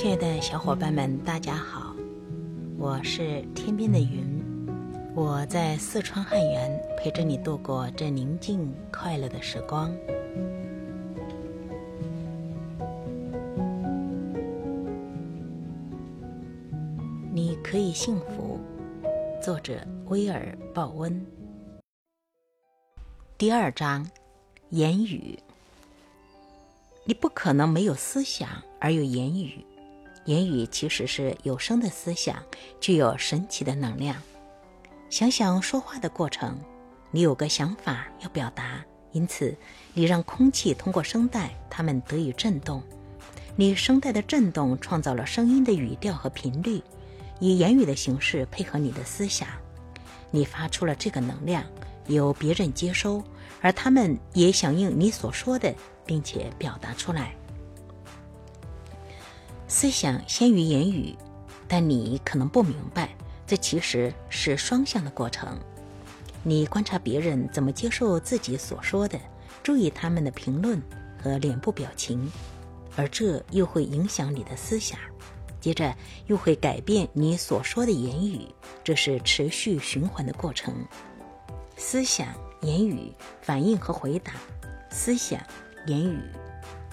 亲爱的小伙伴们，大家好，我是天边的云，我在四川汉源陪着你度过这宁静快乐的时光。你可以幸福。作者：威尔·鲍温。第二章，言语。你不可能没有思想而有言语。言语其实是有声的思想，具有神奇的能量。想想说话的过程，你有个想法要表达，因此你让空气通过声带，它们得以震动。你声带的震动创造了声音的语调和频率，以言语的形式配合你的思想。你发出了这个能量，由别人接收，而他们也响应你所说的，并且表达出来。思想先于言语，但你可能不明白，这其实是双向的过程。你观察别人怎么接受自己所说的，注意他们的评论和脸部表情，而这又会影响你的思想，接着又会改变你所说的言语，这是持续循环的过程。思想、言语、反应和回答，思想、言语，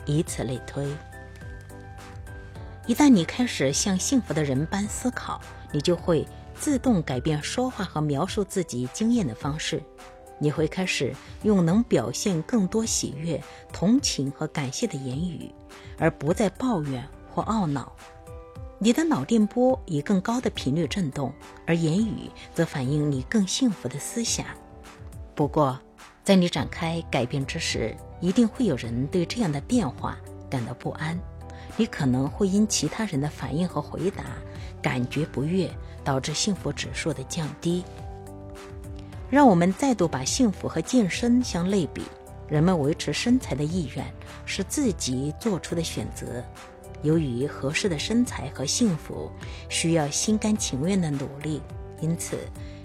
以此类推。一旦你开始像幸福的人般思考，你就会自动改变说话和描述自己经验的方式。你会开始用能表现更多喜悦、同情和感谢的言语，而不再抱怨或懊恼。你的脑电波以更高的频率震动，而言语则反映你更幸福的思想。不过，在你展开改变之时，一定会有人对这样的变化感到不安。你可能会因其他人的反应和回答感觉不悦，导致幸福指数的降低。让我们再度把幸福和健身相类比。人们维持身材的意愿是自己做出的选择。由于合适的身材和幸福需要心甘情愿的努力，因此，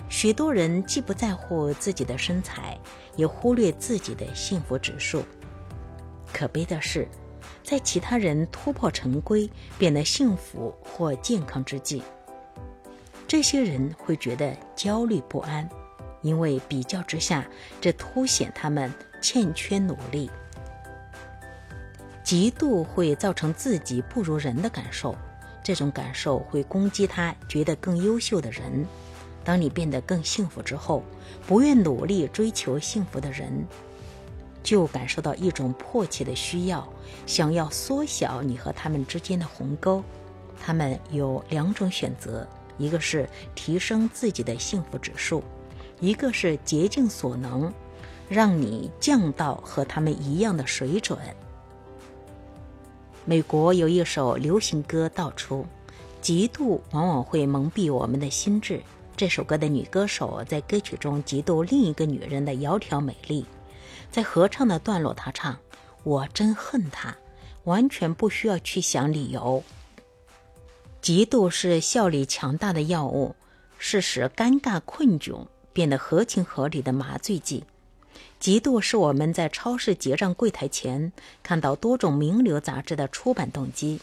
许多人既不在乎自己的身材，也忽略自己的幸福指数。可悲的是。在其他人突破成规、变得幸福或健康之际，这些人会觉得焦虑不安，因为比较之下，这凸显他们欠缺努力。嫉妒会造成自己不如人的感受，这种感受会攻击他觉得更优秀的人。当你变得更幸福之后，不愿努力追求幸福的人。就感受到一种迫切的需要，想要缩小你和他们之间的鸿沟。他们有两种选择：一个是提升自己的幸福指数，一个是竭尽所能让你降到和他们一样的水准。美国有一首流行歌道出：嫉妒往往会蒙蔽我们的心智。这首歌的女歌手在歌曲中嫉妒另一个女人的窈窕美丽。在合唱的段落，他唱：“我真恨他，完全不需要去想理由。”嫉妒是效力强大的药物，是使尴尬困窘变得合情合理的麻醉剂。嫉妒是我们在超市结账柜台前看到多种名流杂志的出版动机。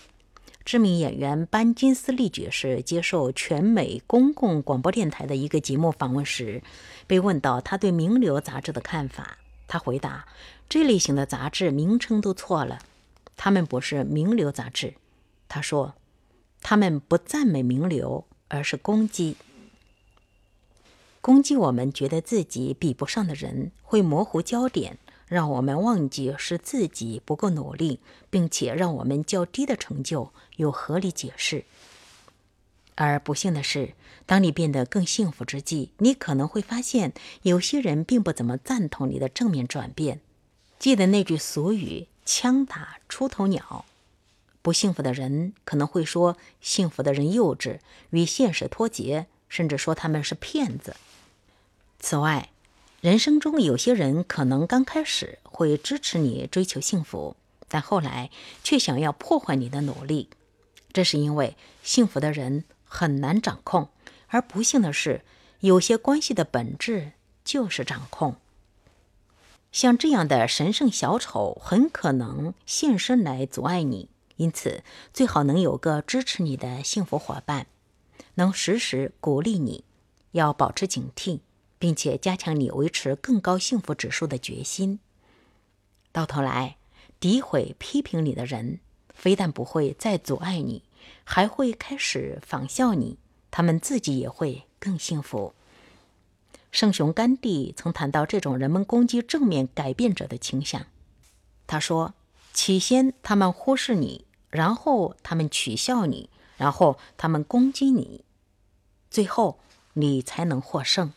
知名演员班金斯利爵士接受全美公共广播电台的一个节目访问时，被问到他对名流杂志的看法。他回答：“这类型的杂志名称都错了，他们不是名流杂志。”他说：“他们不赞美名流，而是攻击，攻击我们觉得自己比不上的人，会模糊焦点，让我们忘记是自己不够努力，并且让我们较低的成就有合理解释。”而不幸的是，当你变得更幸福之际，你可能会发现有些人并不怎么赞同你的正面转变。记得那句俗语：“枪打出头鸟。”不幸福的人可能会说幸福的人幼稚，与现实脱节，甚至说他们是骗子。此外，人生中有些人可能刚开始会支持你追求幸福，但后来却想要破坏你的努力。这是因为幸福的人。很难掌控，而不幸的是，有些关系的本质就是掌控。像这样的神圣小丑，很可能现身来阻碍你，因此最好能有个支持你的幸福伙伴，能时时鼓励你，要保持警惕，并且加强你维持更高幸福指数的决心。到头来，诋毁、批评你的人，非但不会再阻碍你，还会开始仿效你，他们自己也会更幸福。圣雄甘地曾谈到这种人们攻击正面改变者的倾向。他说：“起先他们忽视你，然后他们取笑你，然后他们攻击你，最后你才能获胜。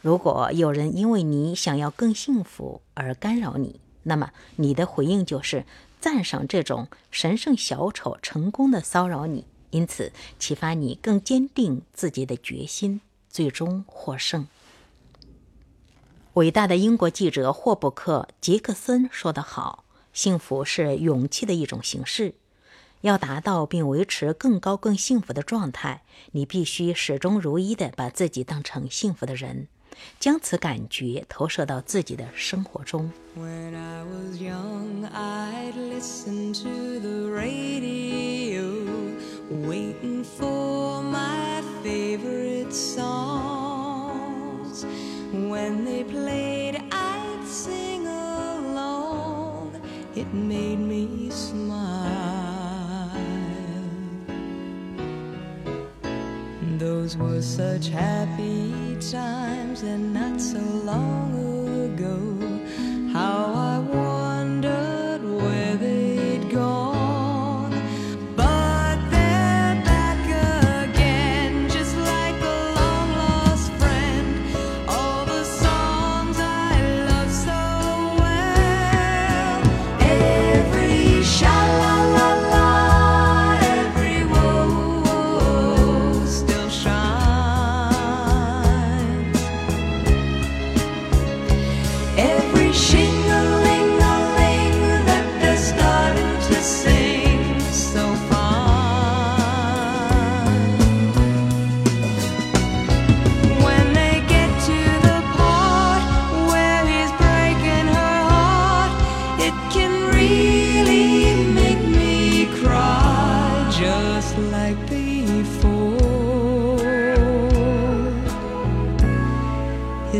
如果有人因为你想要更幸福而干扰你，那么你的回应就是赞赏这种神圣小丑成功的骚扰你。”因此，启发你更坚定自己的决心，最终获胜。伟大的英国记者霍布克·杰克森说得好：“幸福是勇气的一种形式。要达到并维持更高、更幸福的状态，你必须始终如一地把自己当成幸福的人，将此感觉投射到自己的生活中。” waiting for my favorite songs. When they played, I'd sing along. It made me smile. Those were such happy times, and not so long ago.